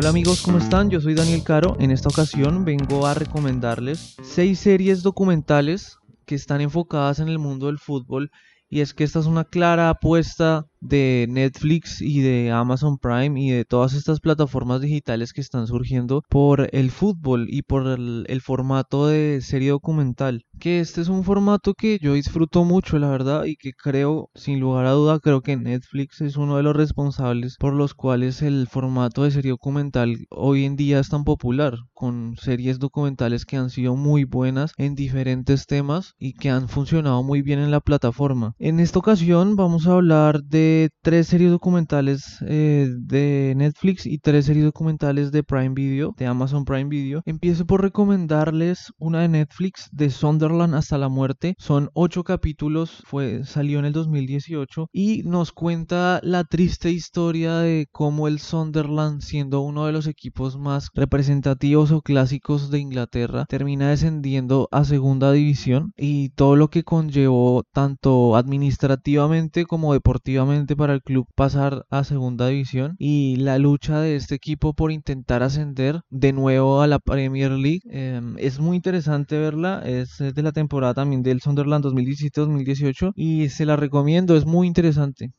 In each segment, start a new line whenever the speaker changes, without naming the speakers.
Hola amigos, ¿cómo están? Yo soy Daniel Caro. En esta ocasión vengo a recomendarles seis series documentales que están enfocadas en el mundo del fútbol y es que esta es una clara apuesta de Netflix y de Amazon Prime y de todas estas plataformas digitales que están surgiendo por el fútbol y por el, formato de serie documental. Que este es un formato que yo disfruto mucho, la verdad, y que creo, sin lugar a duda, creo que Netflix es uno de los responsables por los cuales el formato de serie documental hoy en día es tan popular, con series documentales que han sido muy buenas en diferentes temas y que han funcionado muy bien en la plataforma. En esta ocasión vamos a hablar de tres series documentales eh, de Netflix y tres series documentales de Prime Video, de Amazon Prime Video. Empiezo por recomendarles una de Netflix, de Sunderland hasta la muerte. Son ocho capítulos, fue, salió en el 2018 y nos cuenta la triste historia de cómo el Sunderland, siendo uno de los equipos más representativos o clásicos de Inglaterra, termina descendiendo a segunda división y todo lo que conllevó tanto administrativamente como deportivamente para el club pasar a segunda división y la lucha de este equipo por intentar ascender de nuevo a la Premier League. Em, es muy interesante verla, es de la temporada también del Sunderland 2017-2018 y se la recomiendo, es muy interesante.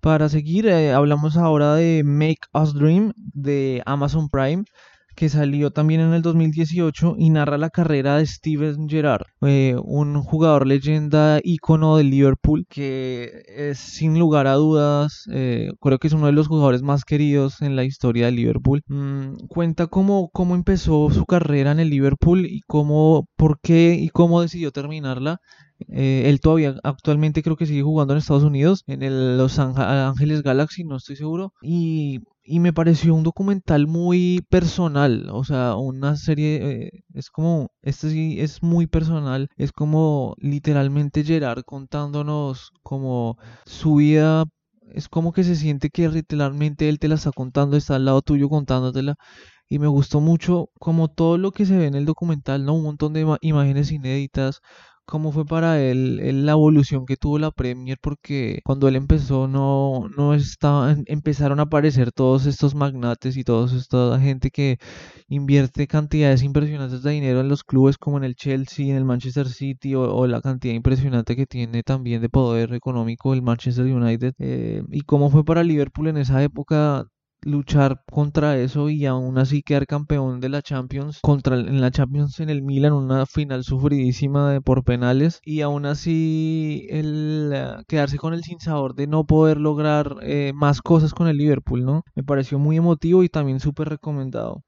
Para seguir, eh, hablamos ahora de Make Us Dream de Amazon Prime que salió también en el 2018 y narra la carrera de Steven Gerrard, eh, un jugador leyenda ícono del Liverpool que es sin lugar a dudas, eh, creo que es uno de los jugadores más queridos en la historia del Liverpool. Mm, cuenta cómo, cómo empezó su carrera en el Liverpool y cómo, por qué y cómo decidió terminarla. Eh, él todavía actualmente creo que sigue jugando en Estados Unidos, en Los Ángeles Galaxy, no estoy seguro. Y y me pareció un documental muy personal, o sea, una serie, eh, es como, este sí es muy personal, es como literalmente Gerard contándonos como su vida, es como que se siente que literalmente él te la está contando, está al lado tuyo contándotela, y me gustó mucho como todo lo que se ve en el documental, ¿no? Un montón de imágenes inéditas, cómo fue para él, la evolución que tuvo la Premier, porque cuando él empezó no, no estaba, empezaron a aparecer todos estos magnates y toda esta gente que invierte cantidades impresionantes de dinero en los clubes como en el Chelsea, en el Manchester City o, la cantidad impresionante que tiene también de poder económico el Manchester United. Eh, y cómo fue para Liverpool en esa época luchar contra eso y aún así quedar campeón de la Champions contra en la Champions en el Milan una final sufridísima de, por penales y aún así el eh, quedarse con el sinsabor de no poder lograr eh, más cosas con el Liverpool no me pareció muy emotivo y también súper recomendado.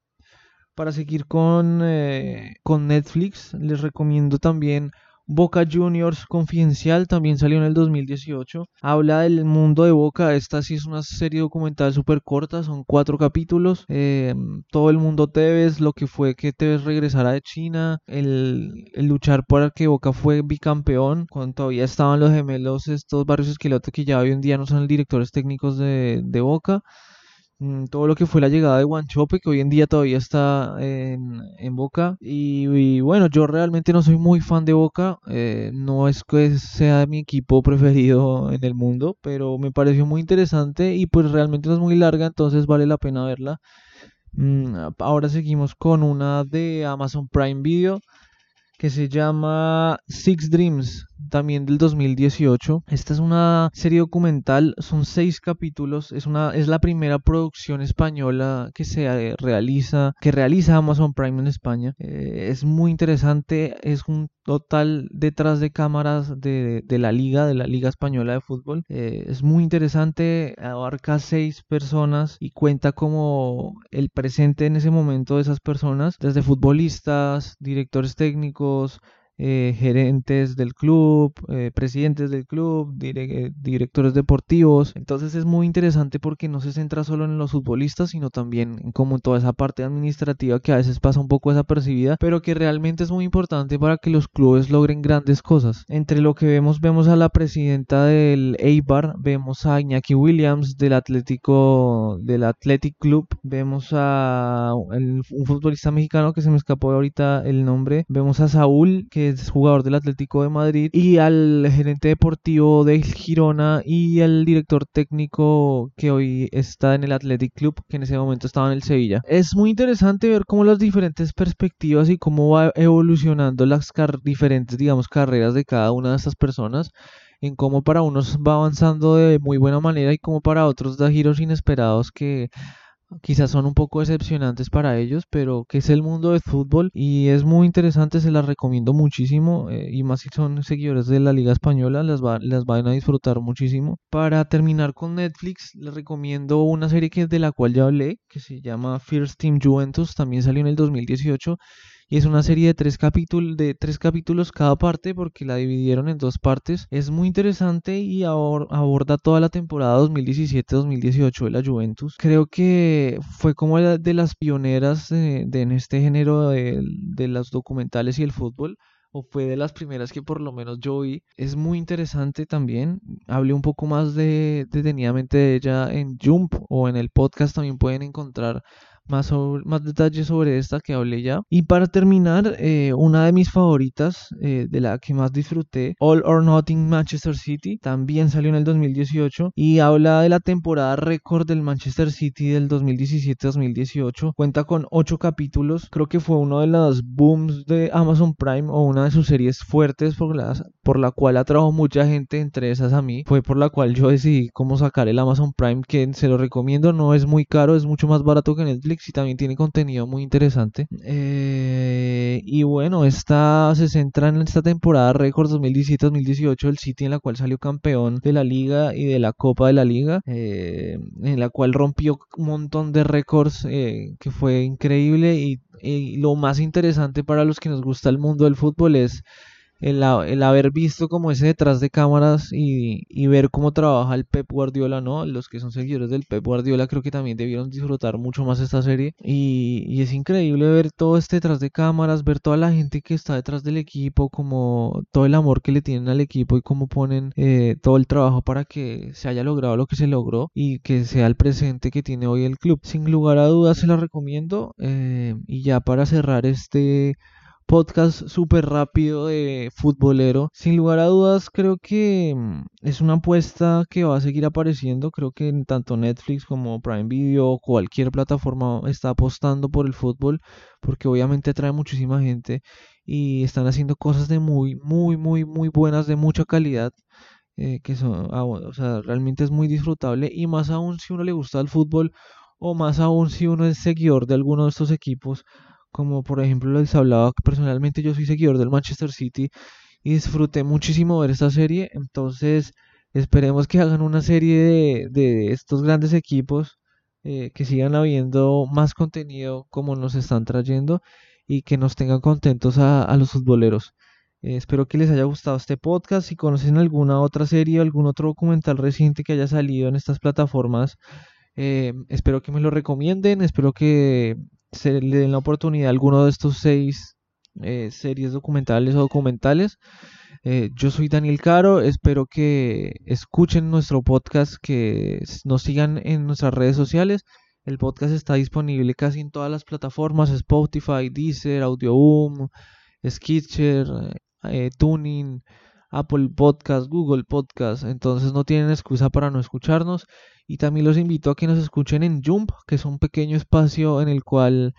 Para seguir con, eh, con Netflix les recomiendo también Boca Juniors Confidencial también salió en el 2018. Habla del mundo de Boca. Esta sí es una serie documental súper corta, son cuatro capítulos. Em, todo el mundo Tevez, lo que fue que Tevez regresara de China, el, luchar por que Boca fue bicampeón, cuando todavía estaban los gemelos, estos barrios esquelotes que ya hoy en día no son directores técnicos de, de Boca. Mm, todo lo que fue la llegada de Guanchope, que hoy en día todavía está en, Boca. Y, bueno, yo realmente no soy muy fan de Boca, eh, no es que sea mi equipo preferido en el mundo, pero me pareció muy interesante y pues realmente no es muy larga, entonces vale la pena verla. Mm, ahora seguimos con una de Amazon Prime Video que se llama Six Dreams, también del 2018. Esta es una serie documental, son seis capítulos, es, una, es la primera producción española que se realiza, que realiza Amazon Prime en España. Eh, es muy interesante, es un total detrás de cámaras de, la liga, de la liga española de fútbol. Eh, es muy interesante, abarca seis personas y cuenta como el presente en ese momento de esas personas, desde futbolistas, directores técnicos, eh, gerentes del club, eh, presidentes del club, eh, directores deportivos. Entonces es muy interesante porque no se centra solo en los futbolistas, sino también en como toda esa parte administrativa que a veces pasa un poco desapercibida, pero que realmente es muy importante para que los clubes logren grandes cosas. Entre lo que vemos, vemos a la presidenta del Eibar, vemos a Iñaki Williams del Atlético, del Athletic Club, vemos a un futbolista mexicano que se me escapó ahorita el nombre, vemos a Saúl que es jugador del Atlético de Madrid, y al gerente deportivo del Girona y al director técnico que hoy está en el Athletic Club, que en ese momento estaba en el Sevilla. Es muy interesante ver cómo las diferentes perspectivas y cómo va evolucionando las diferentes, digamos, carreras de cada una de estas personas en cómo para unos va avanzando de muy buena manera y cómo para otros da giros inesperados que quizás son un poco decepcionantes para ellos, pero que es el mundo del fútbol y es muy interesante, se las recomiendo muchísimo eh, y más si son seguidores de la Liga Española, las, las van a disfrutar muchísimo. Para terminar con Netflix, les recomiendo una serie que, de la cual ya hablé, que se llama First Team Juventus, también salió en el 2018 y es una serie de tres capítulos de tres capítulos cada parte porque la dividieron en dos partes es muy interesante y aborda toda la temporada 2017-2018 de la Juventus creo que fue como de las pioneras de, en este género de, de los documentales y el fútbol o fue de las primeras que por lo menos yo vi. Es muy interesante también. Hablé un poco más de detenidamente de ella en Jump o en el podcast también pueden encontrar más, más detalles sobre esta que hablé ya. Y para terminar, eh, una de mis favoritas, eh, de la que más disfruté, All or Nothing Manchester City, también salió en el 2018 y habla de la temporada récord del Manchester City del 2017-2018. Cuenta con 8 capítulos, creo que fue uno de los booms de Amazon Prime o una de sus series fuertes por, las, por la cual atrajo mucha gente, entre esas a mí. Fue por la cual yo decidí cómo sacar el Amazon Prime, que se lo recomiendo, no es muy caro, es mucho más barato que Netflix y también tiene contenido muy interesante. Eh, y bueno, esta se centra en esta temporada récord 2017-2018 del City en la cual salió campeón de la liga y de la Copa de la Liga, eh, en la cual rompió un montón de récords eh, que fue increíble y lo más interesante para los que nos gusta el mundo del fútbol es el, haber visto como ese detrás de cámaras y, ver cómo trabaja el Pep Guardiola, ¿no? Los que son seguidores del Pep Guardiola creo que también debieron disfrutar mucho más esta serie. Y, es increíble ver todo este detrás de cámaras, ver toda la gente que está detrás del equipo, como todo el amor que le tienen al equipo y cómo ponen eh, todo el trabajo para que se haya logrado lo que se logró y que sea el presente que tiene hoy el club. Sin lugar a dudas se la recomiendo. Eh, y ya para cerrar este podcast súper rápido de futbolero. Sin lugar a dudas, creo que mm, es una apuesta que va a seguir apareciendo. Creo que en tanto Netflix como Prime Video o cualquier plataforma está apostando por el fútbol porque obviamente atrae muchísima gente y están haciendo cosas de muy, muy, muy, muy buenas, de mucha calidad. Eh, que son, ah, o sea, realmente es muy disfrutable y más aún si uno le gusta el fútbol o más aún si uno es seguidor de alguno de estos equipos como por ejemplo les hablaba personalmente yo soy seguidor del Manchester City y disfruté muchísimo ver esta serie. Entonces esperemos que hagan una serie de, estos grandes equipos eh, que sigan habiendo más contenido como nos están trayendo y que nos tengan contentos a, los futboleros. Eh, espero que les haya gustado este podcast. Si conocen alguna otra serie o algún otro documental reciente que haya salido en estas plataformas eh, espero que me lo recomienden. Espero que se le den la oportunidad a alguno de estos seis eh, series documentales o documentales. Eh, yo soy Daniel Caro, espero que escuchen nuestro podcast, que nos sigan en nuestras redes sociales. El podcast está disponible casi en todas las plataformas, Spotify, Deezer, Audioboom, Skitcher, eh, Tuning, Apple Podcast, Google Podcast. Entonces no tienen excusa para no escucharnos. Y también los invito a que nos escuchen en Jump, que es un pequeño espacio en el cual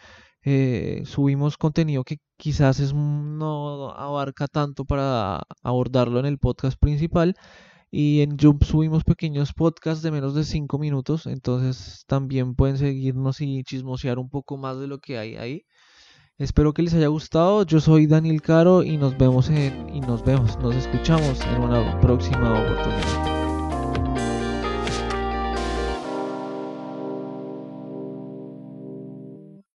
eh, subimos contenido que quizás es, no abarca tanto para abordarlo en el podcast principal. Y en Jump subimos pequeños podcasts de menos de 5 minutos. Entonces también pueden seguirnos y chismosear un poco más de lo que hay ahí. Espero que les haya gustado. Yo soy Daniel Caro y nos vemos en y nos vemos, nos escuchamos en una próxima oportunidad.